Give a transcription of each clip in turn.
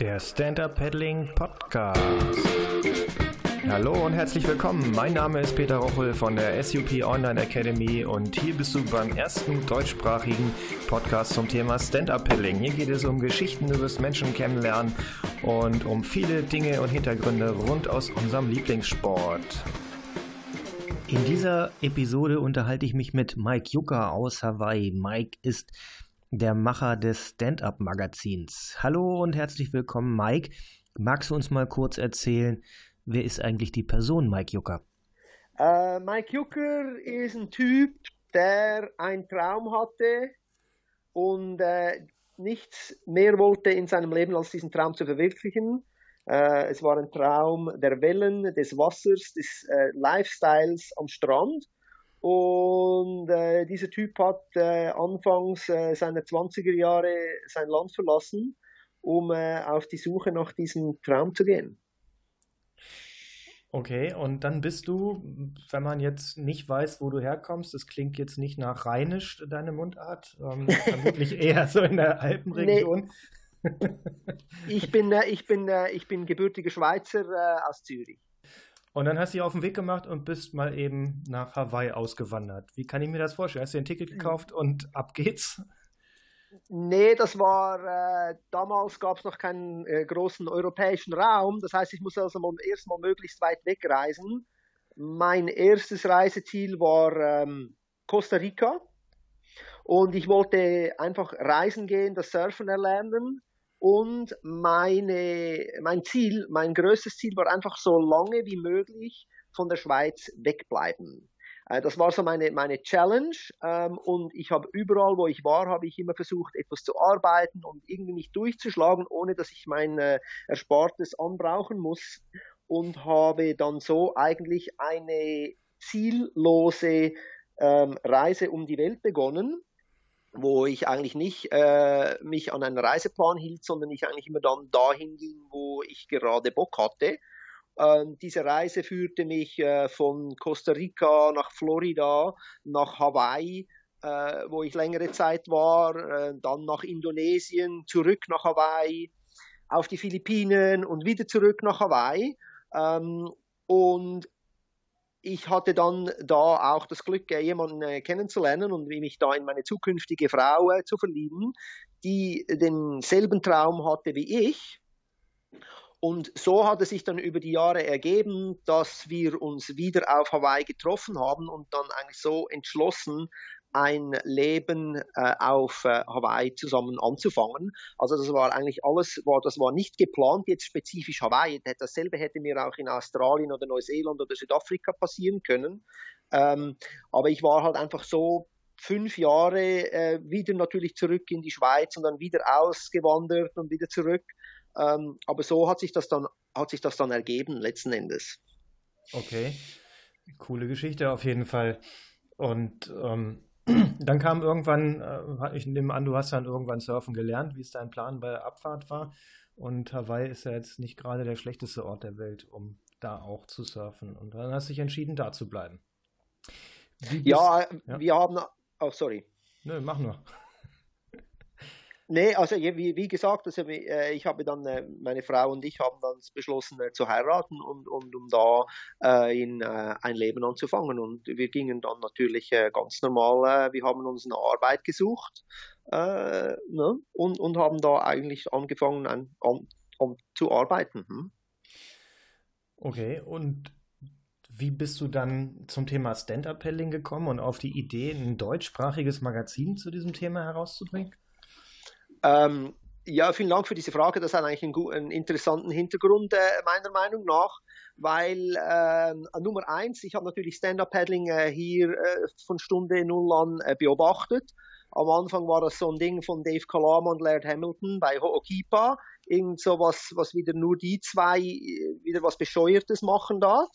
Der Stand-Up Paddling Podcast. Hallo und herzlich willkommen. Mein Name ist Peter Rochel von der SUP Online Academy und hier bist du beim ersten deutschsprachigen Podcast zum Thema Stand-Up Paddling. Hier geht es um Geschichten über das Menschen kennenlernen und um viele Dinge und Hintergründe rund aus unserem Lieblingssport. In dieser Episode unterhalte ich mich mit Mike Yucca aus Hawaii. Mike ist der Macher des Stand-Up-Magazins. Hallo und herzlich willkommen, Mike. Magst du uns mal kurz erzählen, wer ist eigentlich die Person Mike Jucker? Uh, Mike Jucker ist ein Typ, der einen Traum hatte und äh, nichts mehr wollte in seinem Leben, als diesen Traum zu verwirklichen. Äh, es war ein Traum der Wellen, des Wassers, des äh, Lifestyles am Strand. Und äh, dieser Typ hat äh, anfangs äh, seiner 20er Jahre sein Land verlassen, um äh, auf die Suche nach diesem Traum zu gehen. Okay, und dann bist du, wenn man jetzt nicht weiß, wo du herkommst, das klingt jetzt nicht nach Rheinisch, deine Mundart, ähm, vermutlich eher so in der Alpenregion. Nee. ich, bin, äh, ich, bin, äh, ich bin gebürtiger Schweizer äh, aus Zürich. Und dann hast du dich auf den Weg gemacht und bist mal eben nach Hawaii ausgewandert. Wie kann ich mir das vorstellen? Hast du dir ein Ticket gekauft und ab geht's? Nee, das war, äh, damals gab es noch keinen äh, großen europäischen Raum. Das heißt, ich muss also mal, erstmal möglichst weit wegreisen. Mein erstes Reiseziel war ähm, Costa Rica. Und ich wollte einfach reisen gehen, das Surfen erlernen. Und meine, mein Ziel, mein größtes Ziel war einfach so lange wie möglich von der Schweiz wegbleiben. Äh, das war so meine, meine Challenge. Ähm, und ich habe überall, wo ich war, habe ich immer versucht, etwas zu arbeiten und irgendwie nicht durchzuschlagen, ohne dass ich mein äh, Erspartes anbrauchen muss. Und habe dann so eigentlich eine ziellose ähm, Reise um die Welt begonnen wo ich eigentlich nicht äh, mich an einen Reiseplan hielt, sondern ich eigentlich immer dann dahin ging, wo ich gerade Bock hatte. Ähm, diese Reise führte mich äh, von Costa Rica nach Florida, nach Hawaii, äh, wo ich längere Zeit war, äh, dann nach Indonesien, zurück nach Hawaii, auf die Philippinen und wieder zurück nach Hawaii. Ähm, und ich hatte dann da auch das Glück, jemanden äh, kennenzulernen und mich da in meine zukünftige Frau äh, zu verlieben, die denselben Traum hatte wie ich. Und so hat es sich dann über die Jahre ergeben, dass wir uns wieder auf Hawaii getroffen haben und dann eigentlich so entschlossen ein Leben äh, auf äh, Hawaii zusammen anzufangen. Also das war eigentlich alles, war, das war nicht geplant, jetzt spezifisch Hawaii. Dasselbe hätte mir auch in Australien oder Neuseeland oder Südafrika passieren können. Ähm, aber ich war halt einfach so fünf Jahre äh, wieder natürlich zurück in die Schweiz und dann wieder ausgewandert und wieder zurück. Ähm, aber so hat sich das dann, hat sich das dann ergeben letzten Endes. Okay. Coole Geschichte auf jeden Fall. Und ähm, dann kam irgendwann, äh, ich nehme an, du hast dann irgendwann surfen gelernt, wie es dein Plan bei der Abfahrt war. Und Hawaii ist ja jetzt nicht gerade der schlechteste Ort der Welt, um da auch zu surfen. Und dann hast du dich entschieden, da zu bleiben. Ja, ja, wir haben. Oh, sorry. Nö, mach nur. Nee, also wie, wie gesagt, also, äh, ich habe dann, äh, meine Frau und ich haben dann beschlossen äh, zu heiraten und, und um da äh, in äh, ein Leben anzufangen. Und wir gingen dann natürlich äh, ganz normal, wir haben uns eine Arbeit gesucht ne? und, und haben da eigentlich angefangen an, an, an zu arbeiten. Hm? Okay, und wie bist du dann zum Thema Stand-Up-Paddling gekommen und auf die Idee, ein deutschsprachiges Magazin zu diesem Thema herauszubringen? Ähm, ja, vielen Dank für diese Frage. Das hat eigentlich einen, einen interessanten Hintergrund, äh, meiner Meinung nach, weil äh, Nummer eins, ich habe natürlich Stand-Up-Paddling äh, hier äh, von Stunde null an äh, beobachtet. Am Anfang war das so ein Ding von Dave Kalama und Laird Hamilton bei Ho'okipa. Irgend so was, was wieder nur die zwei äh, wieder was Bescheuertes machen da.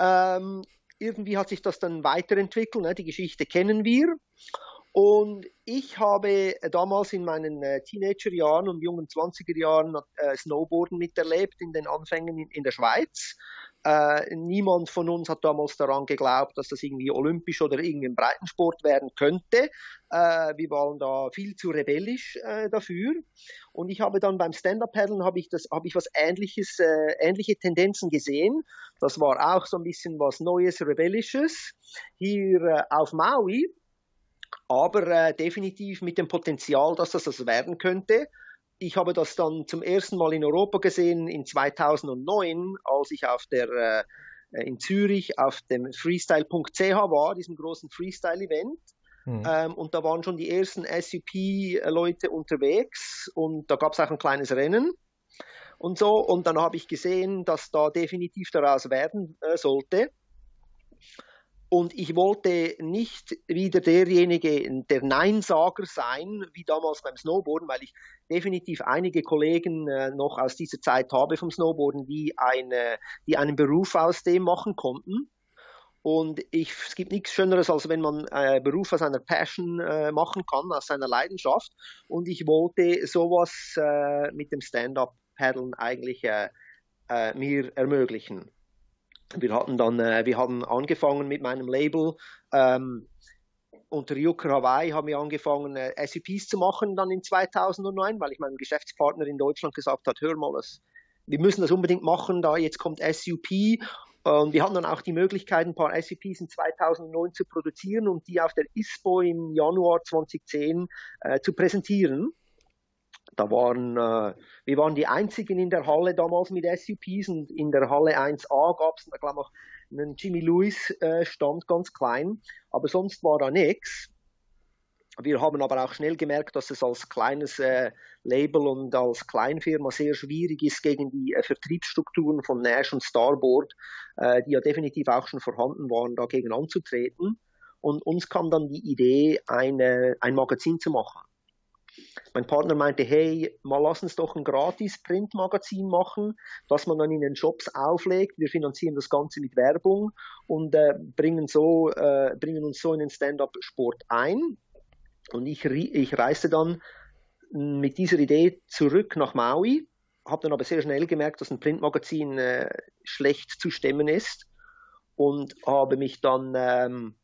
Ähm, irgendwie hat sich das dann weiterentwickelt. Ne? Die Geschichte kennen wir. Und ich habe damals in meinen äh, Teenagerjahren und jungen 20er Jahren äh, Snowboarden miterlebt in den Anfängen in, der Schweiz. Äh, niemand von uns hat damals daran geglaubt, dass das irgendwie olympisch oder irgendwie ein Breitensport werden könnte. Äh, wir waren da viel zu rebellisch äh, dafür. Und ich habe dann beim Stand-Up-Paddeln habe ich das, habe ich was Ähnliches, äh, ähnliche Tendenzen gesehen. Das war auch so ein bisschen was Neues, Rebellisches hier äh, auf Maui aber äh, definitiv mit dem Potenzial, dass das das werden könnte. Ich habe das dann zum ersten Mal in Europa gesehen in 2009, als ich auf der äh, in Zürich auf dem freestyle.ch war, diesem großen Freestyle-Event. Mhm. Ähm, und da waren schon die ersten SUP-Leute unterwegs und da gab es auch ein kleines Rennen und so. Und dann habe ich gesehen, dass da definitiv daraus werden äh, sollte. Und ich wollte nicht wieder derjenige, der Neinsager sein, wie damals beim Snowboarden, weil ich definitiv einige Kollegen äh, noch aus dieser Zeit habe vom Snowboarden, die, eine, die einen Beruf aus dem machen konnten. Und ich, es gibt nichts Schöneres, als wenn man äh, Beruf aus einer Passion äh, machen kann, aus seiner Leidenschaft. Und ich wollte sowas äh, mit dem Stand-up-Paddeln eigentlich äh, äh, mir ermöglichen wir hatten dann, äh, wir haben angefangen mit meinem Label. Ähm, unter Yucker Hawaii haben wir angefangen, äh, SUPs zu machen dann in 2009, weil ich meinem Geschäftspartner in Deutschland gesagt hat, hör mal, das, wir müssen das unbedingt machen, da jetzt kommt SUP. Und wir hatten dann auch die Möglichkeit, ein paar SUPs in 2009 zu produzieren und die auf der ISPO im Januar 2010 äh, zu präsentieren. Da waren, äh, wir waren die einzigen in der Halle damals mit SUPs und in der Halle 1a gab es, glaube auch einen Jimmy Lewis äh, Stand, ganz klein, aber sonst war da nichts. Wir haben aber auch schnell gemerkt, dass es als kleines äh, Label und als Kleinfirma sehr schwierig ist, gegen die äh, Vertriebsstrukturen von Nash und Starboard, äh, die ja definitiv auch schon vorhanden waren, dagegen anzutreten. Und uns kam dann die Idee, eine, ein Magazin zu machen. Mein Partner meinte, hey, mal lass uns doch ein gratis Printmagazin machen, das man dann in den Shops auflegt. Wir finanzieren das Ganze mit Werbung und äh, bringen, so, äh, bringen uns so in den Stand-up-Sport ein. Und ich, ich reiste dann mit dieser Idee zurück nach Maui, habe dann aber sehr schnell gemerkt, dass ein Printmagazin äh, schlecht zu stemmen ist und habe mich dann ähm,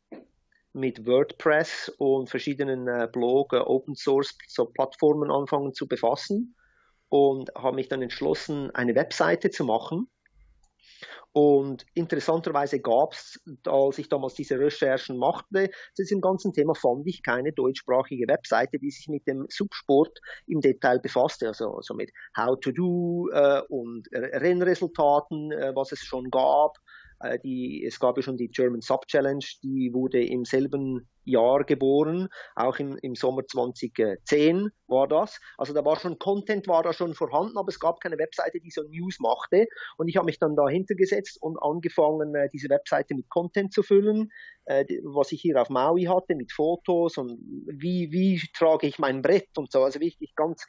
mit WordPress und verschiedenen äh, Blog, äh, Open Source so Plattformen anfangen zu befassen und habe mich dann entschlossen, eine Webseite zu machen. Und interessanterweise gab es, als ich damals diese Recherchen machte, zu diesem ganzen Thema fand ich keine deutschsprachige Webseite, die sich mit dem Subsport im Detail befasste, also, also mit How to Do äh, und Rennresultaten, äh, was es schon gab, die, es gab ja schon die German Sub Challenge, die wurde im selben Jahr geboren, auch im, im Sommer 2010 war das. Also da war schon Content, war da schon vorhanden, aber es gab keine Webseite, die so News machte. Und ich habe mich dann dahinter gesetzt und angefangen, äh, diese Webseite mit Content zu füllen, äh, was ich hier auf Maui hatte, mit Fotos und wie, wie trage ich mein Brett und so. Also wirklich ganz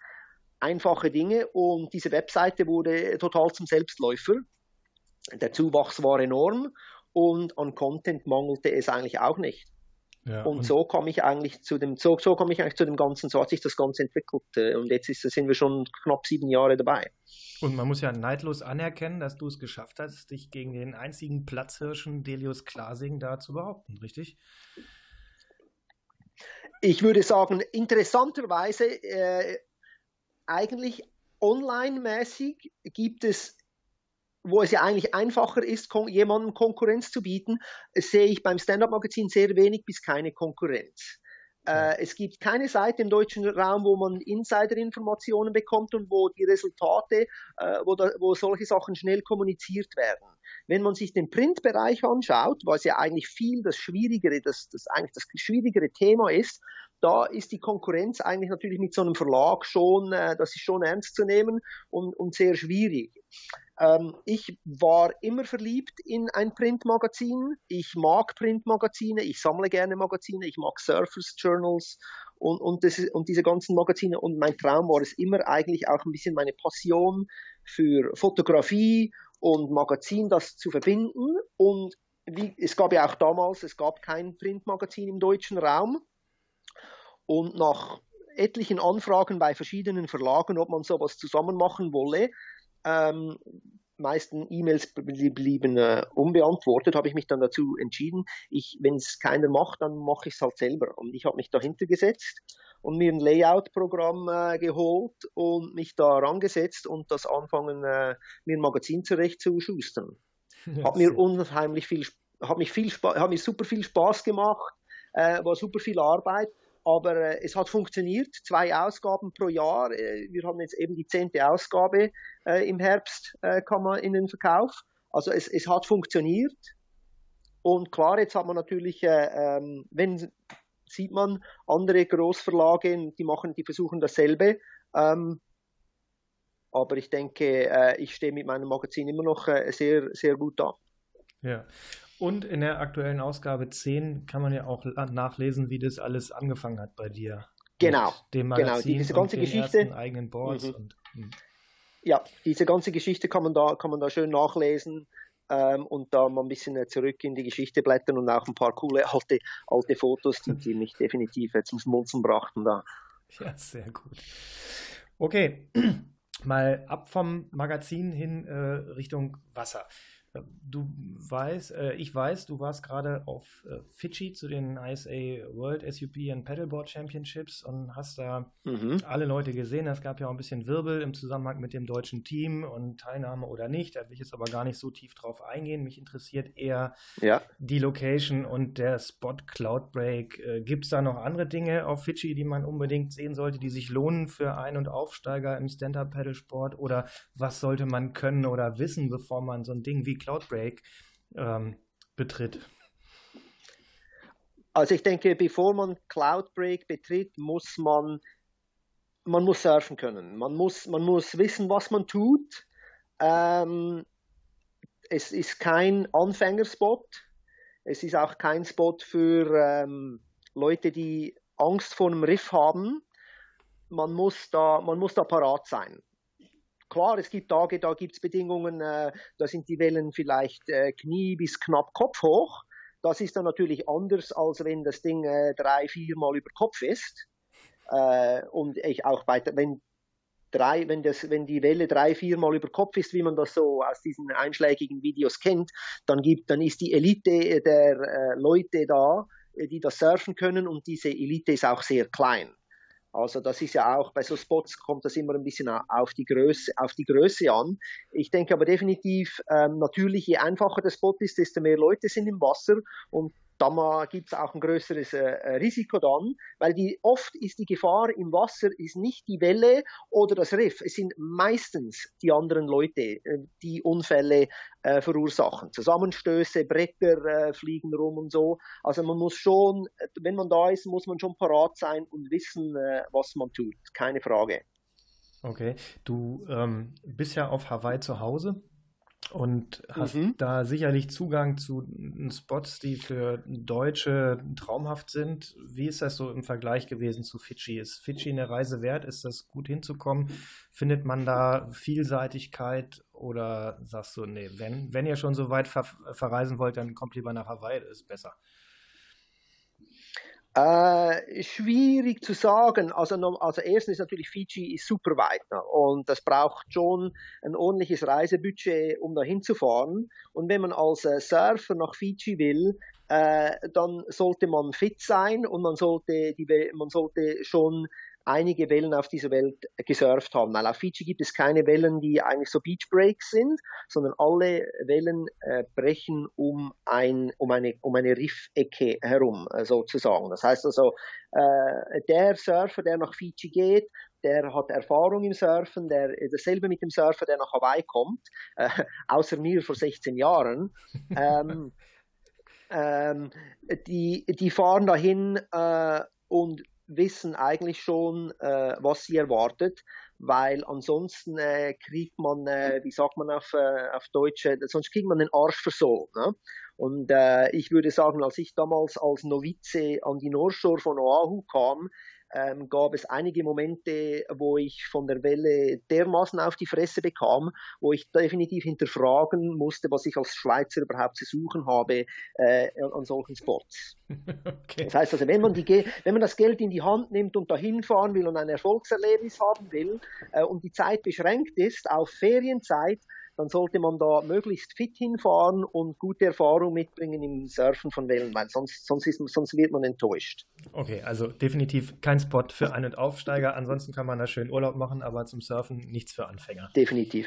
einfache Dinge. Und diese Webseite wurde total zum Selbstläufer der Zuwachs war enorm und an Content mangelte es eigentlich auch nicht. Ja, und, und, so komme ich eigentlich zu dem, so, so komme ich eigentlich zu dem Ganzen, so hat sich das Ganze entwickelt äh, und jetzt ist, sind wir schon knapp sieben Jahre dabei. Und man muss ja neidlos anerkennen, dass du es geschafft hast, dich gegen den einzigen Platzhirschen Delius Klasing da zu behaupten, richtig? Ich würde sagen, interessanterweise äh, eigentlich online-mäßig gibt es wo es ja eigentlich einfacher ist, kon jemandem Konkurrenz zu bieten, sehe ich beim Stand-up-Magazin sehr wenig bis keine Konkurrenz. Äh, es gibt keine Seite im deutschen Raum, wo man Insider-Informationen bekommt und wo die Resultate, äh, wo, da, wo solche Sachen schnell kommuniziert werden. Wenn man sich den Printbereich anschaut, was ja eigentlich viel das schwierigere, das, das eigentlich das schwierigere Thema ist, da ist die Konkurrenz eigentlich natürlich mit so einem Verlag schon, äh, das ist schon ernst zu nehmen und, und sehr schwierig. Ähm, ich war immer verliebt in ein Printmagazin. Ich mag Printmagazine, ich sammle gerne Magazine, ich mag Surfers Journals und, und, das, und diese ganzen Magazine. Und mein Traum war es immer eigentlich auch ein bisschen meine Passion für Fotografie und Magazin, das zu verbinden. Und wie, es gab ja auch damals, es gab kein Printmagazin im deutschen Raum. Und nach etlichen Anfragen bei verschiedenen Verlagen, ob man sowas zusammen machen wolle, ähm, meisten E-Mails blieben äh, unbeantwortet, habe ich mich dann dazu entschieden, ich, wenn es keiner macht, dann mache ich es halt selber. Und ich habe mich dahinter gesetzt und mir ein Layout-Programm äh, geholt und mich da rangesetzt und das anfangen, äh, mir ein Magazin zurecht zu schustern. Ja, hat mir unheimlich viel, hat mich viel, hat mir super viel Spaß gemacht, äh, war super viel Arbeit aber äh, es hat funktioniert, zwei Ausgaben pro Jahr. Äh, wir haben jetzt eben die zehnte Ausgabe äh, im Herbst, äh, kann man in den Verkauf. Also es, es hat funktioniert. Und klar, jetzt hat man natürlich, äh, ähm, wenn sieht man andere Großverlage, die machen, die versuchen dasselbe. Ähm, aber ich denke, äh, ich stehe mit meinem Magazin immer noch sehr, sehr gut da. Ja, und in der aktuellen Ausgabe 10 kann man ja auch nachlesen, wie das alles angefangen hat bei dir. Genau. dem genau, Magazin genau, diese ganze Geschichte. eigenen Boards. Mhm. Und, hm. ja, diese ganze Geschichte kann man da, kann man da schön nachlesen ähm, und da mal ein bisschen zurück in die Geschichte blättern und auch ein paar coole alte, alte Fotos, die, die mich definitiv zum Schmunzeln brachten da. Ja, sehr gut. Okay, mal ab vom Magazin hin äh, Richtung Wasser. Du weißt, äh, ich weiß, du warst gerade auf äh, Fidschi zu den ISA World SUP and Paddleboard Championships und hast da mhm. alle Leute gesehen. Es gab ja auch ein bisschen Wirbel im Zusammenhang mit dem deutschen Team und Teilnahme oder nicht. Da will ich jetzt aber gar nicht so tief drauf eingehen. Mich interessiert eher ja. die Location und der Spot Cloudbreak. Äh, Gibt es da noch andere Dinge auf Fidschi, die man unbedingt sehen sollte, die sich lohnen für Ein- und Aufsteiger im Stand-Up-Paddlesport? Oder was sollte man können oder wissen, bevor man so ein Ding wie Cloudbreak ähm, betritt? Also ich denke, bevor man Cloudbreak betritt, muss man, man muss surfen können. Man muss, man muss wissen, was man tut. Ähm, es ist kein Anfängerspot. Es ist auch kein Spot für ähm, Leute, die Angst vor einem Riff haben. Man muss da, man muss da parat sein klar, es gibt Tage, da gibt es Bedingungen, äh, da sind die Wellen vielleicht äh, Knie bis knapp Kopf hoch. Das ist dann natürlich anders, als wenn das Ding äh, drei, vier Mal über Kopf ist. Äh, und ich auch bei, wenn drei, wenn das, wenn die Welle drei, vier Mal über Kopf ist, wie man das so aus diesen einschlägigen Videos kennt, dann gibt, dann ist die Elite der äh, Leute da, äh, die das surfen können und diese Elite ist auch sehr klein. Also das ist ja auch bei so Spots kommt das immer ein bisschen auf die Größe, auf die Größe an. Ich denke aber definitiv ähm, natürlich, je einfacher der Spot ist, desto mehr Leute sind im Wasser und da gibt es auch ein größeres äh, äh, Risiko dann, weil die, oft ist die Gefahr im Wasser ist nicht die Welle oder das Riff, es sind meistens die anderen Leute, äh, die Unfälle äh, verursachen. Zusammenstöße, Bretter äh, fliegen rum und so. Also man muss schon, wenn man da ist, muss man schon parat sein und wissen, äh, was man tut. Keine Frage. Okay, du ähm, bist ja auf Hawaii zu Hause und hast mhm. da sicherlich Zugang zu Spots, die für Deutsche traumhaft sind. Wie ist das so im Vergleich gewesen zu Fidschi? Ist Fidschi eine Reise wert? Ist das gut hinzukommen? Findet man da Vielseitigkeit oder sagst du, nee, wenn, wenn ihr schon so weit ver verreisen wollt, dann kommt lieber nach Hawaii, das ist besser. Äh, schwierig zu sagen. Also, also erstens ist natürlich Fiji ist super weit ne? und das braucht schon ein ordentliches Reisebudget, um da hinzufahren. Und wenn man als äh, Surfer nach Fiji will, äh, dann sollte man fit sein und man sollte, die, man sollte schon einige Wellen auf dieser Welt gesurft haben. Weil auf Fiji gibt es keine Wellen, die eigentlich so Beach Breaks sind, sondern alle Wellen äh, brechen um, ein, um eine, um eine Riffecke herum, äh, sozusagen. Das heißt also, äh, der Surfer, der nach Fiji geht, der hat Erfahrung im Surfen, der dasselbe mit dem Surfer, der nach Hawaii kommt, äh, außer mir vor 16 Jahren. ähm, ähm, die, die fahren dahin äh, und wissen eigentlich schon, äh, was sie erwartet, weil ansonsten äh, kriegt man, äh, wie sagt man auf, äh, auf Deutsch, äh, sonst kriegt man den Arsch versohlt. Ne? Und äh, ich würde sagen, als ich damals als Novize an die North Shore von Oahu kam, ähm, gab es einige Momente, wo ich von der Welle dermaßen auf die Fresse bekam, wo ich definitiv hinterfragen musste, was ich als Schweizer überhaupt zu suchen habe äh, an solchen Spots. Okay. Das heißt also, wenn man, die, wenn man das Geld in die Hand nimmt und dahin fahren will und ein Erfolgserlebnis haben will äh, und die Zeit beschränkt ist auf Ferienzeit, dann sollte man da möglichst fit hinfahren und gute Erfahrung mitbringen im Surfen von Wellen, weil sonst, sonst, ist, sonst wird man enttäuscht. Okay, also definitiv kein Spot für Ein- und Aufsteiger. Ansonsten kann man da schön Urlaub machen, aber zum Surfen nichts für Anfänger. Definitiv.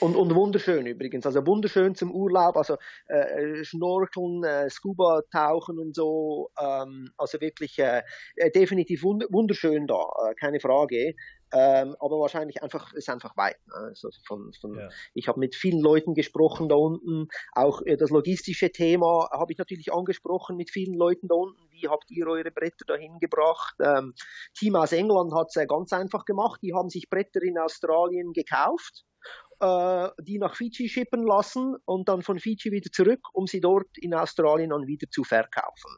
Und, und wunderschön übrigens, also wunderschön zum Urlaub, also äh, Schnorkeln, äh, Scuba-Tauchen und so, ähm, also wirklich äh, äh definitiv wunderschön da, äh, keine Frage. Ähm, aber wahrscheinlich einfach ist einfach weit. Ne? Also von, von, ja. Ich habe mit vielen Leuten gesprochen da unten. Auch äh, das logistische Thema habe ich natürlich angesprochen mit vielen Leuten da unten. Wie habt ihr eure Bretter dahin gebracht? Ähm, Team aus England hat es äh, ganz einfach gemacht. Die haben sich Bretter in Australien gekauft äh, die nach Fiji schippen lassen und dann von Fiji wieder zurück, um sie dort in Australien dann wieder zu verkaufen.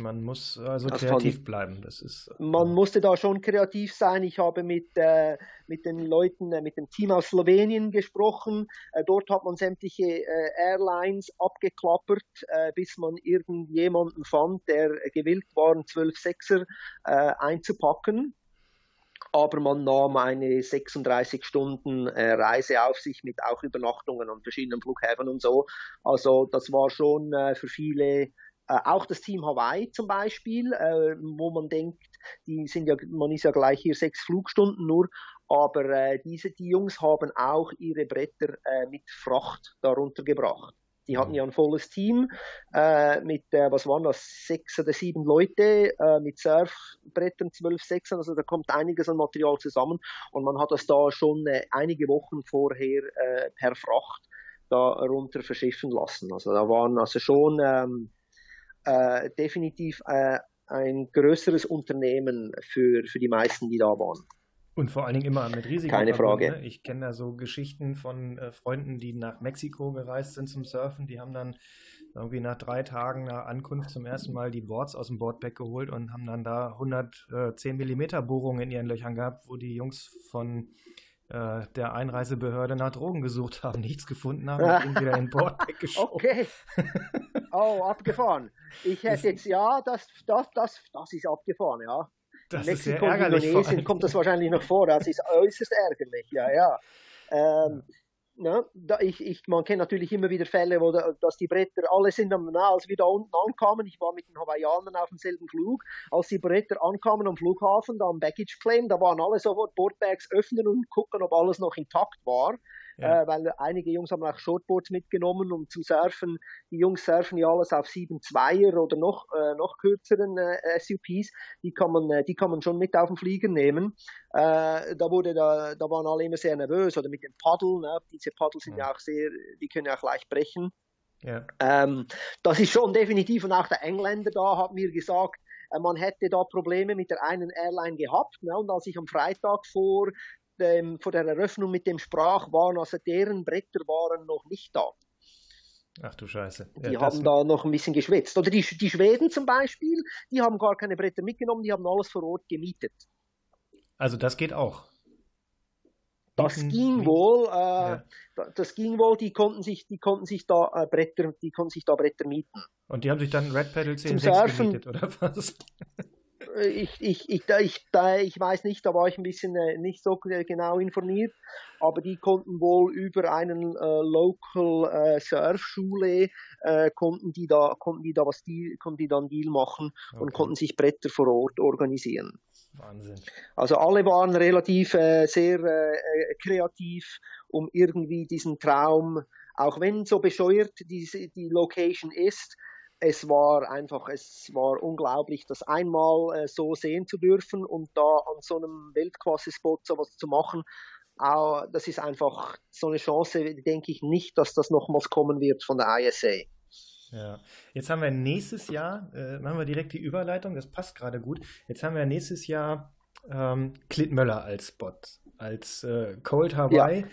Man muss also kreativ bleiben. Das ist, äh, man musste da schon kreativ sein. Ich habe mit, äh, mit den Leuten, äh, mit dem Team aus Slowenien gesprochen. Äh, dort hat man sämtliche äh, Airlines abgeklappert, äh, bis man irgendjemanden fand, der gewillt war, einen 12-6er einzupacken aber man nahm eine 36 Stunden äh, Reise auf sich mit auch Übernachtungen an verschiedenen Flughäfen und so. Also das war schon äh, für viele äh, auch das Team Hawaii zum Beispiel, äh, wo man denkt, die sind ja, man ist ja gleich hier sechs Flugstunden nur, aber äh, diese, die Jungs haben auch ihre Bretter äh, mit Fracht darunter gebracht. Die hatten ja ein volles Team äh, mit, was waren das, sechs oder sieben Leute mit Surfbrettern, zwölf, sechsern, also da kommt einiges an Material zusammen. Und man hat das da schon einige Wochen vorher per Fracht da runter verschiffen lassen. Also da waren also schon ähm, äh, definitiv äh, ein größeres Unternehmen für, für die meisten, die da waren. Und vor allen Dingen immer mit Risiken. Keine Frage. Ne? Ich kenne da so Geschichten von äh, Freunden, die nach Mexiko gereist sind zum Surfen. Die haben dann irgendwie nach drei Tagen nach Ankunft zum ersten Mal die Boards aus dem Boardback geholt und haben dann da 110 mm Bohrungen in ihren Löchern gehabt, wo die Jungs von äh, der Einreisebehörde nach Drogen gesucht haben, nichts gefunden haben und ihn wieder in Boardback geschoben. Okay. Oh, abgefahren. Ich hätte jetzt, ja, das, das, das, das ist abgefahren, ja. Das Mexiko ist und Indonesien kommt das wahrscheinlich noch vor. Das ist äußerst ärgerlich, ja, ja. Ähm, Ne? Ich, ich, man kennt natürlich immer wieder Fälle, wo da, dass die Bretter alle sind am na, als wir da unten ankamen. Ich war mit den Hawaiianern auf demselben Flug. Als die Bretter ankamen am Flughafen, da am Baggage Claim, da waren alle sofort Boardbags öffnen und gucken, ob alles noch intakt war ja. äh, weil einige Jungs haben auch Shortboards mitgenommen, um zu surfen. Die Jungs surfen ja alles auf 7-2er oder noch, äh, noch kürzeren äh, SUPs. Die kann, man, äh, die kann man schon mit auf den Flieger nehmen. Äh, da, wurde da, da waren alle immer sehr nervös. Oder mit den Paddeln. Ne? Diese Paddel sind ja. ja auch sehr, die können ja auch leicht brechen. Ja. Ähm, das ist schon definitiv, und auch der Engländer da hat mir gesagt, äh, man hätte da Probleme mit der einen Airline gehabt. Ne? Und als ich am Freitag vor dem, vor der Eröffnung mit dem sprach, waren also deren Bretter waren noch nicht da. Ach du Scheiße. Die ja, haben da noch ein bisschen geschwitzt. Oder die, die Schweden zum Beispiel, die haben gar keine Bretter mitgenommen, die haben alles vor Ort gemietet. Also das geht auch. Das ging wohl, äh, ja. das ging wohl, die konnten sich, die konnten sich da äh, Bretter, die konnten sich da Bretter mieten. Und die haben sich dann Red Pedal 10 gemietet, oder was? Ich, ich, ich, ich, ich weiß nicht, da war ich ein bisschen äh, nicht so genau informiert, aber die konnten wohl über einen äh, Local äh, Surfschule äh, konnten die da konnten die da was die konnten die dann Deal machen okay. und konnten sich Bretter vor Ort organisieren. Wahnsinn. Also alle waren relativ äh, sehr äh, kreativ, um irgendwie diesen Traum, auch wenn so bescheuert diese die Location ist, es war einfach, es war unglaublich, das einmal äh, so sehen zu dürfen und da an so einem Weltklasse-Spot sowas zu machen. Auch, das ist einfach so eine Chance, denke ich nicht, dass das nochmals kommen wird von der ISA. Ja, jetzt haben wir nächstes Jahr, äh, machen wir direkt die Überleitung, das passt gerade gut. Jetzt haben wir nächstes Jahr ähm, Clint Möller als Spot, als äh, Cold Hawaii. Ja.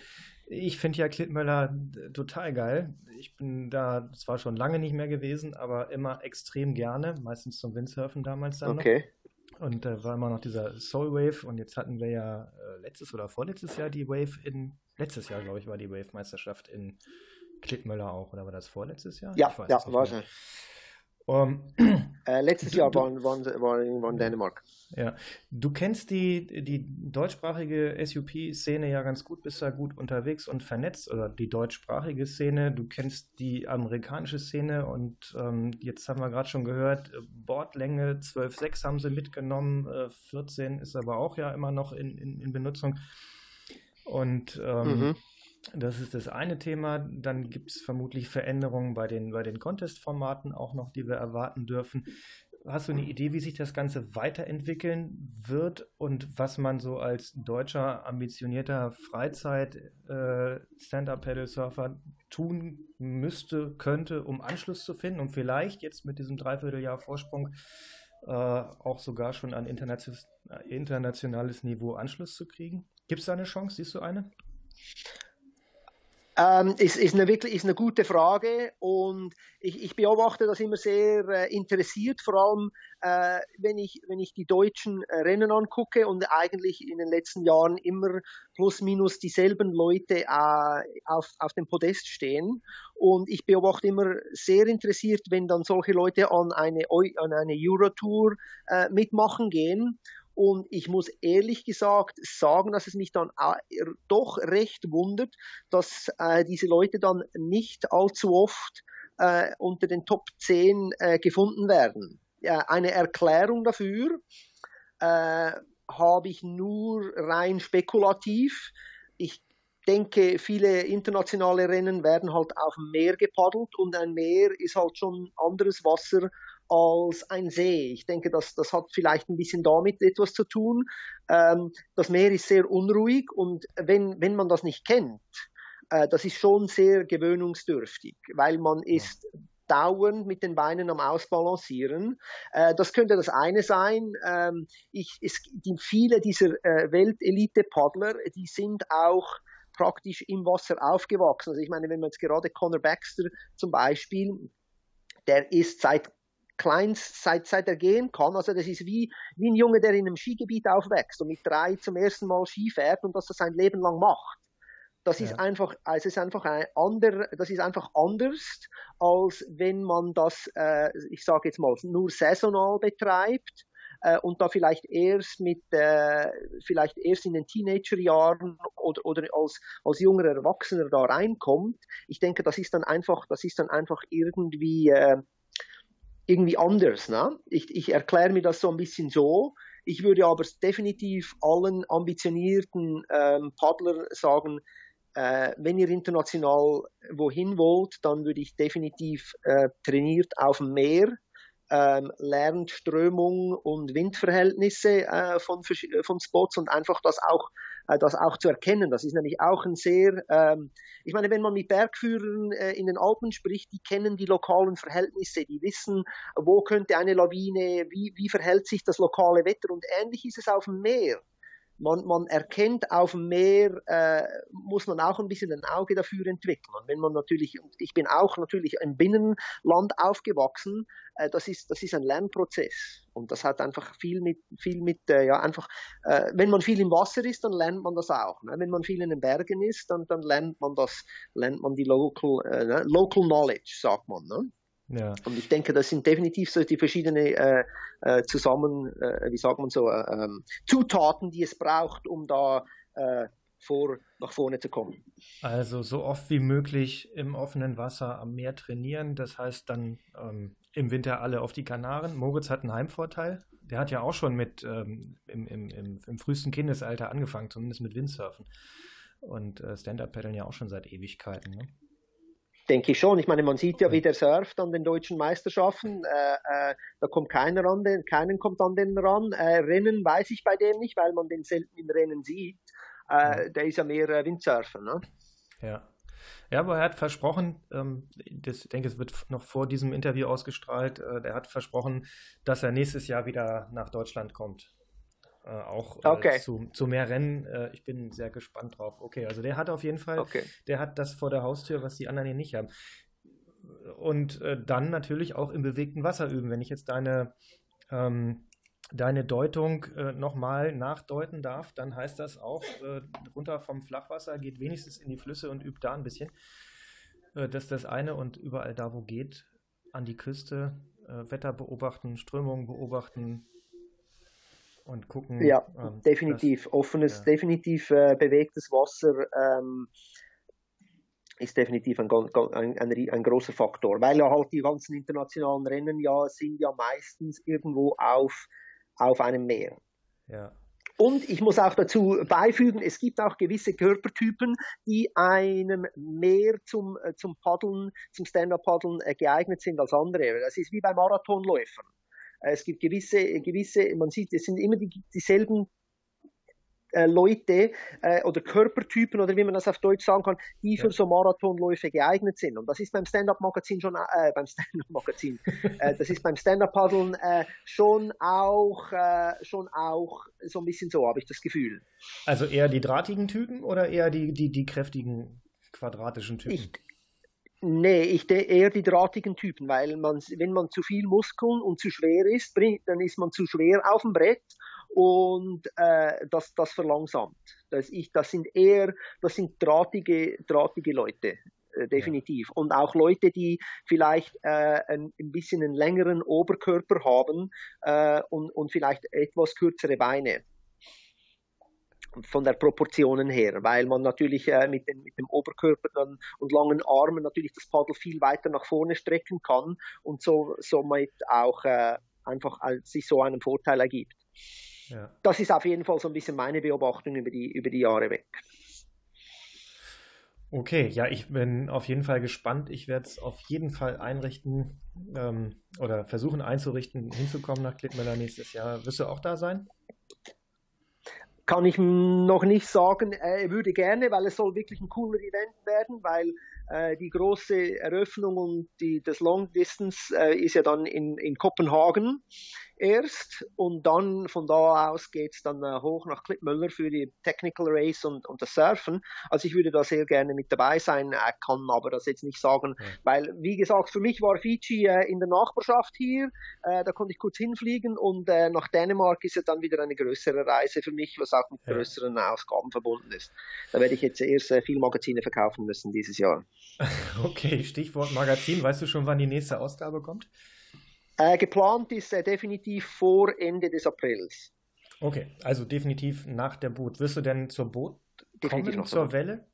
Ich finde ja Klittmöller total geil. Ich bin da zwar schon lange nicht mehr gewesen, aber immer extrem gerne, meistens zum Windsurfen damals dann okay. noch. Und da äh, war immer noch dieser Soul Wave und jetzt hatten wir ja äh, letztes oder vorletztes Jahr die Wave in, letztes Jahr glaube ich war die Wave-Meisterschaft in Klittmöller auch, oder war das vorletztes Jahr? Ja, ja, war schon. Um, äh, letztes du, Jahr waren, waren, waren, waren Dänemark. Ja, du kennst die, die deutschsprachige SUP-Szene ja ganz gut, bist da gut unterwegs und vernetzt, oder die deutschsprachige Szene. Du kennst die amerikanische Szene und ähm, jetzt haben wir gerade schon gehört, Bordlänge 12,6 haben sie mitgenommen, äh, 14 ist aber auch ja immer noch in, in, in Benutzung. Und ähm, mhm. Das ist das eine Thema. Dann gibt es vermutlich Veränderungen bei den, bei den Contest-Formaten auch noch, die wir erwarten dürfen. Hast du eine Idee, wie sich das Ganze weiterentwickeln wird und was man so als deutscher, ambitionierter Freizeit-Stand-Up-Pedal-Surfer äh, tun müsste, könnte, um Anschluss zu finden, um vielleicht jetzt mit diesem Dreivierteljahr Vorsprung äh, auch sogar schon an internationales Niveau Anschluss zu kriegen? Gibt es da eine Chance? Siehst du eine? Ähm, ist, ist, eine wirklich ist eine gute Frage und ich, ich beobachte das immer sehr äh, interessiert, vor allem äh, wenn, ich, wenn ich die deutschen äh, Rennen angucke und eigentlich in den letzten Jahren immer plus minus dieselben Leute äh, auf, auf dem Podest stehen. Und ich beobachte immer sehr interessiert, wenn dann solche Leute an eine, an eine Eurotour äh, mitmachen gehen und ich muss ehrlich gesagt sagen, dass es mich dann doch recht wundert, dass äh, diese Leute dann nicht allzu oft äh, unter den Top 10 äh, gefunden werden. Ja, eine Erklärung dafür äh, habe ich nur rein spekulativ. Ich denke, viele internationale Rennen werden halt auf dem Meer gepaddelt und ein Meer ist halt schon anderes Wasser als ein See. Ich denke, das, das hat vielleicht ein bisschen damit etwas zu tun. Ähm, das Meer ist sehr unruhig und wenn, wenn man das nicht kennt, äh, das ist schon sehr gewöhnungsdürftig, weil man ist dauernd mit den Beinen am Ausbalancieren. Äh, das könnte das eine sein. Ähm, ich, es, die, viele dieser äh, Weltelite-Paddler, die sind auch praktisch im Wasser aufgewachsen. Also ich meine, wenn man jetzt gerade Conor Baxter zum Beispiel, der ist seit Kleinst seit, seit er gehen kann. Also das ist wie, wie ein Junge, der in einem Skigebiet aufwächst und mit drei zum ersten Mal Ski fährt und das das sein Leben lang macht. Das ist ja. einfach, also ist einfach ein ander, das ist einfach anders, als wenn man das, äh, ich sage jetzt mal, nur saisonal betreibt äh, und da vielleicht erst mit, äh, vielleicht erst in den Teenagerjahren oder, oder als, als junger Erwachsener da reinkommt. Ich denke, das ist dann einfach, das ist dann einfach irgendwie, äh, irgendwie anders. Ne? Ich, ich erkläre mir das so ein bisschen so. Ich würde aber definitiv allen ambitionierten ähm, Paddler sagen, äh, wenn ihr international wohin wollt, dann würde ich definitiv äh, trainiert auf dem Meer ähm, lernt Strömung und Windverhältnisse äh, von, von Spots und einfach das auch, äh, das auch zu erkennen. Das ist nämlich auch ein sehr, ähm, ich meine, wenn man mit Bergführern äh, in den Alpen spricht, die kennen die lokalen Verhältnisse, die wissen, wo könnte eine Lawine, wie, wie verhält sich das lokale Wetter? Und ähnlich ist es auf dem Meer man, man erkennt auf dem Meer, äh, muss man auch ein bisschen ein Auge dafür entwickeln. Und wenn man natürlich, ich bin auch natürlich im Binnenland aufgewachsen, äh, das ist, das ist ein Lernprozess. Und das hat einfach viel mit, viel mit, äh, ja, einfach, äh, wenn man viel im Wasser ist, dann lernt man das auch. Ne? Wenn man viel in den Bergen ist, dann, dann lernt man das, lernt man die local, äh, ne? local knowledge, sagt man. Ne? Ja. Und ich denke, das sind definitiv so die verschiedenen äh, äh, zusammen, äh, wie sagt man so, äh, ähm, Zutaten, die es braucht, um da äh, vor, nach vorne zu kommen. Also so oft wie möglich im offenen Wasser am Meer trainieren. Das heißt dann ähm, im Winter alle auf die Kanaren. Moritz hat einen Heimvorteil. Der hat ja auch schon mit ähm, im, im, im, im, frühesten Kindesalter angefangen, zumindest mit Windsurfen. Und äh, Stand-Up-Paddeln ja auch schon seit Ewigkeiten. Ne? Denke ich schon. Ich meine, man sieht ja, wie der surft an den deutschen Meisterschaften. Äh, äh, da kommt keiner an den, keinen kommt an den ran. Äh, Rennen weiß ich bei dem nicht, weil man den selten im Rennen sieht. Äh, der ist ja mehr äh, Windsurfer, ne? Ja. Ja, aber er hat versprochen, ähm, das, ich denke, es wird noch vor diesem Interview ausgestrahlt, äh, er hat versprochen, dass er nächstes Jahr wieder nach Deutschland kommt. Äh, auch äh, okay. zu, zu, mehr Rennen. Äh, ich bin sehr gespannt drauf. Okay, also der hat auf jeden Fall, okay. der hat das vor der Haustür, was die anderen hier nicht haben. Und äh, dann natürlich auch im bewegten Wasser üben. Wenn ich jetzt deine, ähm, deine Deutung äh, nochmal nachdeuten darf, dann heißt das auch, äh, runter vom Flachwasser, geht wenigstens in die Flüsse und übt da ein bisschen. das ist das eine und überall da, wo geht, an die Küste Wetter beobachten, Strömungen beobachten und gucken. Ja, ähm, definitiv. Dass, Offenes, ja. definitiv äh, bewegtes Wasser ähm, ist definitiv ein, ein, ein, ein, großer Faktor, weil ja halt die ganzen internationalen Rennen ja sind ja meistens irgendwo auf, auf einem Meer. Ja. Und ich muss auch dazu beifügen, es gibt auch gewisse Körpertypen, die einem mehr zum, äh, zum Paddeln, zum Stand-Up-Paddeln äh, geeignet sind als andere. Das ist wie bei Marathonläufern. Es gibt gewisse, gewisse, man sieht, es sind immer die, dieselben äh, Leute äh, oder Körpertypen oder wie man das auf Deutsch sagen kann, die für ja. so Marathonläufe geeignet sind. Und das ist beim Stand-Up-Magazin schon, äh, beim Stand-Up-Magazin, äh, das ist beim Stand-Up-Paddeln äh, schon auch, äh, schon auch so ein bisschen so, habe ich das Gefühl. Also eher die drahtigen Typen oder eher die, die, die kräftigen quadratischen Typen? Ich, Nee, ich eher die drahtigen Typen, weil man, wenn man zu viel Muskeln und zu schwer ist, dann ist man zu schwer auf dem Brett und äh, das, das verlangsamt. Das, ich, das sind eher, das sind drahtige, drahtige Leute. Äh, definitiv. Ja. Und auch Leute, die vielleicht äh, ein, ein bisschen einen längeren Oberkörper haben äh, und, und vielleicht etwas kürzere Beine von der Proportionen her, weil man natürlich äh, mit, dem, mit dem Oberkörper dann und langen Armen natürlich das Paddel viel weiter nach vorne strecken kann und so somit auch äh, einfach als sich so einen Vorteil ergibt. Ja. Das ist auf jeden Fall so ein bisschen meine Beobachtung über die, über die Jahre weg. Okay, ja, ich bin auf jeden Fall gespannt. Ich werde es auf jeden Fall einrichten ähm, oder versuchen einzurichten, hinzukommen nach Klittmüller nächstes Jahr. Wirst du auch da sein? Kann ich noch nicht sagen. Er würde gerne, weil es soll wirklich ein cooler Event werden, weil äh, die große Eröffnung und die, das Long Distance äh, ist ja dann in, in Kopenhagen erst und dann von da aus geht's dann äh, hoch nach Klippmüller für die Technical Race und, und das Surfen. Also ich würde da sehr gerne mit dabei sein, äh, kann aber das jetzt nicht sagen, ja. weil wie gesagt, für mich war Fiji äh, in der Nachbarschaft hier, da konnte ich kurz hinfliegen und nach Dänemark ist ja dann wieder eine größere Reise für mich, was auch mit ja. größeren Ausgaben verbunden ist. Da werde ich jetzt erst viel Magazine verkaufen müssen dieses Jahr. Okay, Stichwort Magazin. Weißt du schon, wann die nächste Ausgabe kommt? Äh, geplant ist äh, definitiv vor Ende des Aprils. Okay, also definitiv nach der Boot. Wirst du denn zur Boot definitiv kommen, zur Welle?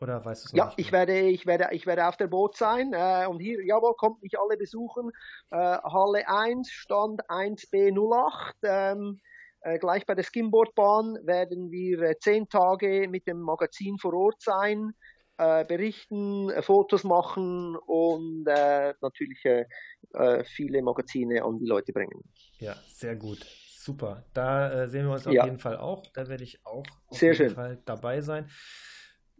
Oder weißt du es Ja, nicht ich werde, ich, werde, ich werde auf der Boot sein. Äh, und hier, jawohl, kommt mich alle besuchen. Äh, Halle 1, Stand 1B08. Ähm, äh, gleich bei der Skimboardbahn werden wir äh, zehn Tage mit dem Magazin vor Ort sein äh, berichten, äh, Fotos machen und natürlich äh, äh, viele Magazine an die Leute bringen. Ja, sehr gut. Super. Da sehen wir uns auf ja. jeden Fall auch. Da werde ich auch auf sehr jeden schön. Fall dabei sein.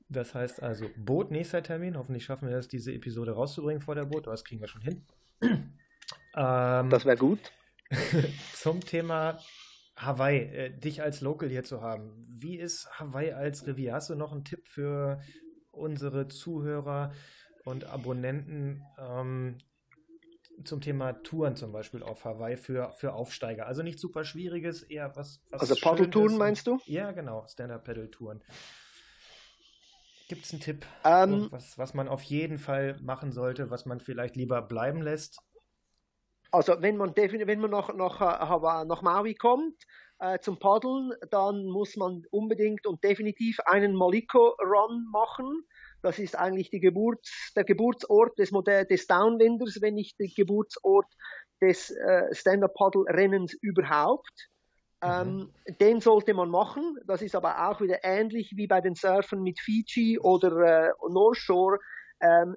Das heißt also Boot, nächster Termin. Hoffentlich schaffen wir es, diese Episode rauszubringen vor der Boot. Das kriegen wir schon hin. ähm, das wäre gut. zum Thema Hawaii, äh, dich als Local hier zu haben. Wie ist Hawaii als Revier? Hast du noch einen Tipp für, unsere Zuhörer und Abonnenten ähm, zum Thema Touren zum Beispiel auf Hawaii für, für Aufsteiger. Also nicht super schwieriges, eher was. was also Paddeltouren meinst du? Ja, genau, Stand-Up-Paddle-Touren. Gibt es einen Tipp, ähm, was, was man auf jeden Fall machen sollte, was man vielleicht lieber bleiben lässt? Also wenn man wenn man nach, nach, äh, nach Maui kommt, äh, zum Paddeln, dann muss man unbedingt und definitiv einen Maliko-Run machen. Das ist eigentlich die Geburts-, der Geburtsort des, Modell, des Downwinders, wenn nicht der Geburtsort des äh, Stand-Up-Paddle-Rennens überhaupt. Mhm. Ähm, den sollte man machen. Das ist aber auch wieder ähnlich wie bei den Surfern mit Fiji oder äh, North Shore. Ähm,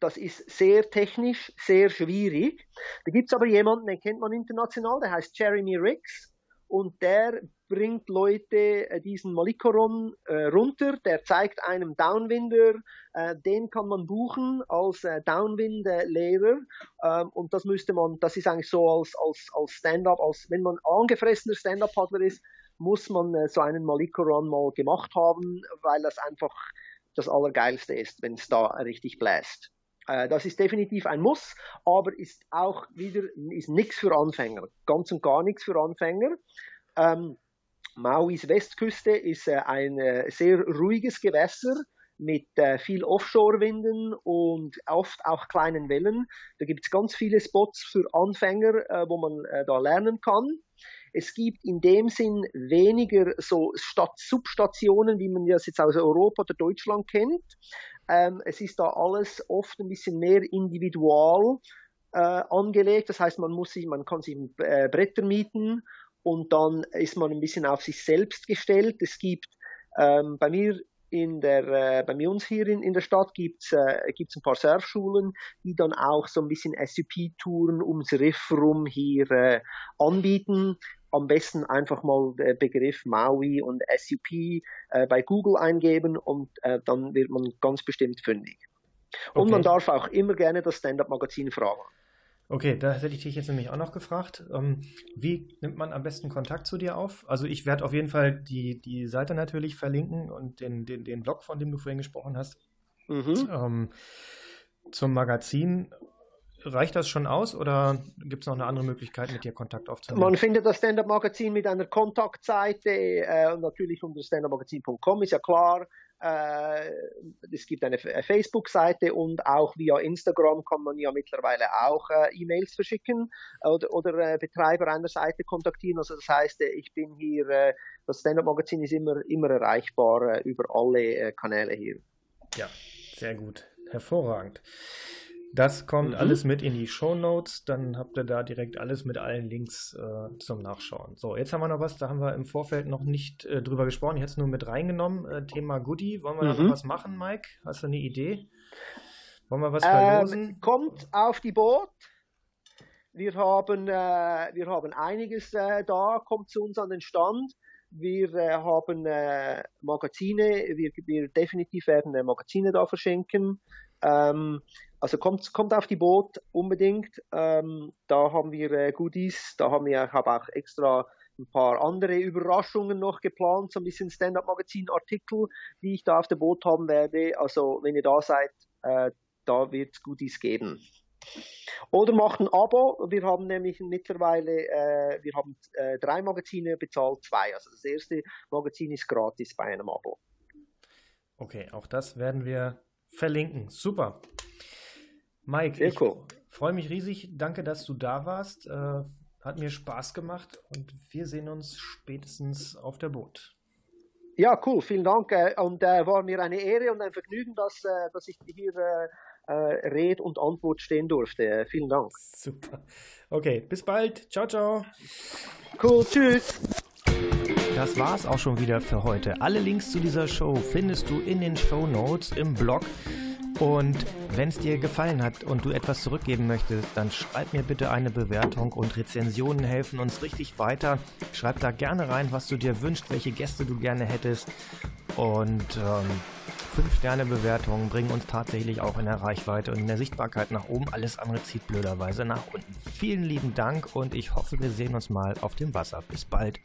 das ist sehr technisch, sehr schwierig. Da gibt's aber jemanden, den kennt man international, der heißt Jeremy Riggs und der bringt Leute äh, diesen Malikoron äh, runter, der zeigt einem Downwinder, äh, den kann man buchen als äh, Downwind-Lehrer ähm, und das müsste man, das ist eigentlich so als, als, als Stand-up, als wenn man angefressener Stand-up-Paddler ist, muss man äh, so einen Malikoron mal gemacht haben, weil das einfach das Allergeilste ist, wenn es da richtig bläst. Äh, das ist definitiv ein Muss, aber ist auch wieder ist nichts für Anfänger, ganz und gar nichts für Anfänger. Ähm, Mauis Westküste ist äh, ein äh, sehr ruhiges Gewässer mit äh, viel Offshore-Winden und oft auch kleinen Wellen. Da gibt es ganz viele Spots für Anfänger, wo man da lernen kann. Es gibt in dem Sinn weniger so Stadt Substationen, wie man das jetzt aus Europa oder Deutschland kennt. Ähm, es ist da alles oft ein bisschen mehr individual angelegt. Das heißt, man muss sich, man kann sich Bretter mieten und dann ist man ein bisschen auf sich selbst gestellt. Es gibt ähm, bei mir in der, äh, bei uns hier in, in der Stadt gibt's äh, gibt's ein paar Surfschulen, die dann auch so ein bisschen SUP-Touren ums Riff rum hier äh, anbieten. Am besten einfach mal der Begriff Maui und SUP äh, bei Google eingeben und äh, dann wird man ganz bestimmt fündig. Und okay. man darf auch immer gerne das Stand-Up-Magazin fragen. Okay, da hätte ich dich jetzt nämlich auch noch gefragt. Ähm, wie nimmt man am besten Kontakt zu dir auf? Also ich werde auf jeden Fall die, die Seite natürlich verlinken und den, den, den Blog, von dem du vorhin gesprochen hast. Mhm. Ähm, zum Magazin. Reicht das schon aus oder gibt es noch eine andere Möglichkeit, mit dir Kontakt aufzunehmen? Man findet das Stand-Up-Magazin mit einer Kontaktseite äh, natürlich unter standupmagazin.com, ist ja klar. Äh, es gibt eine Facebook-Seite und auch via Instagram kann man ja mittlerweile auch äh, E-Mails verschicken oder, oder äh, Betreiber einer Seite kontaktieren. Also das heißt, ich bin hier, das Stand-Up-Magazin ist immer, immer erreichbar über alle Kanäle hier. Ja, sehr gut. Hervorragend. Das kommt mhm. alles mit in die Show Notes. Dann habt ihr da direkt alles mit allen Links äh, zum Nachschauen. So, jetzt haben wir noch was, da haben wir im Vorfeld noch nicht äh, drüber gesprochen. Ich hätte es nur mit reingenommen. Äh, Thema Goodie. Wollen wir mhm. da noch was machen, Mike? Hast du eine Idee? Wollen wir was verlosen? Ähm, kommt auf die Boot. Wir haben, äh, wir haben einiges äh, da, kommt zu uns an den Stand. Wir äh, haben Magazine, wir, wir definitiv werden Magazine da verschenken. Ähm, also kommt, kommt auf die Boot unbedingt. Ähm, da haben wir äh, Goodies, da haben wir, ich habe auch extra ein paar andere Überraschungen noch geplant, so ein bisschen Stand-Up-Magazin-Artikel, die ich da auf der Boot haben werde. Also wenn ihr da seid, äh, da wird es Goodies geben. Oder macht ein Abo. Wir haben nämlich mittlerweile, äh, wir haben äh, drei Magazine bezahlt, zwei. Also das erste Magazin ist gratis bei einem Abo. Okay, auch das werden wir verlinken. Super. Mike, Sehr ich freue mich riesig. Danke, dass du da warst. Äh, hat mir Spaß gemacht und wir sehen uns spätestens auf der Boot. Ja, cool, vielen Dank. Äh, und äh, war mir eine Ehre und ein Vergnügen, dass, äh, dass ich hier äh, äh Rede und Antwort stehen durfte. Vielen Dank. Super. Okay, bis bald. Ciao, ciao. Cool, tschüss. Das war's auch schon wieder für heute. Alle Links zu dieser Show findest du in den Show Notes im Blog. Und wenn es dir gefallen hat und du etwas zurückgeben möchtest, dann schreib mir bitte eine Bewertung und Rezensionen helfen uns richtig weiter. Schreib da gerne rein, was du dir wünschst, welche Gäste du gerne hättest. Und ähm, 5-Sterne-Bewertungen bringen uns tatsächlich auch in der Reichweite und in der Sichtbarkeit nach oben. Alles andere zieht blöderweise nach unten. Vielen lieben Dank und ich hoffe, wir sehen uns mal auf dem Wasser. Bis bald.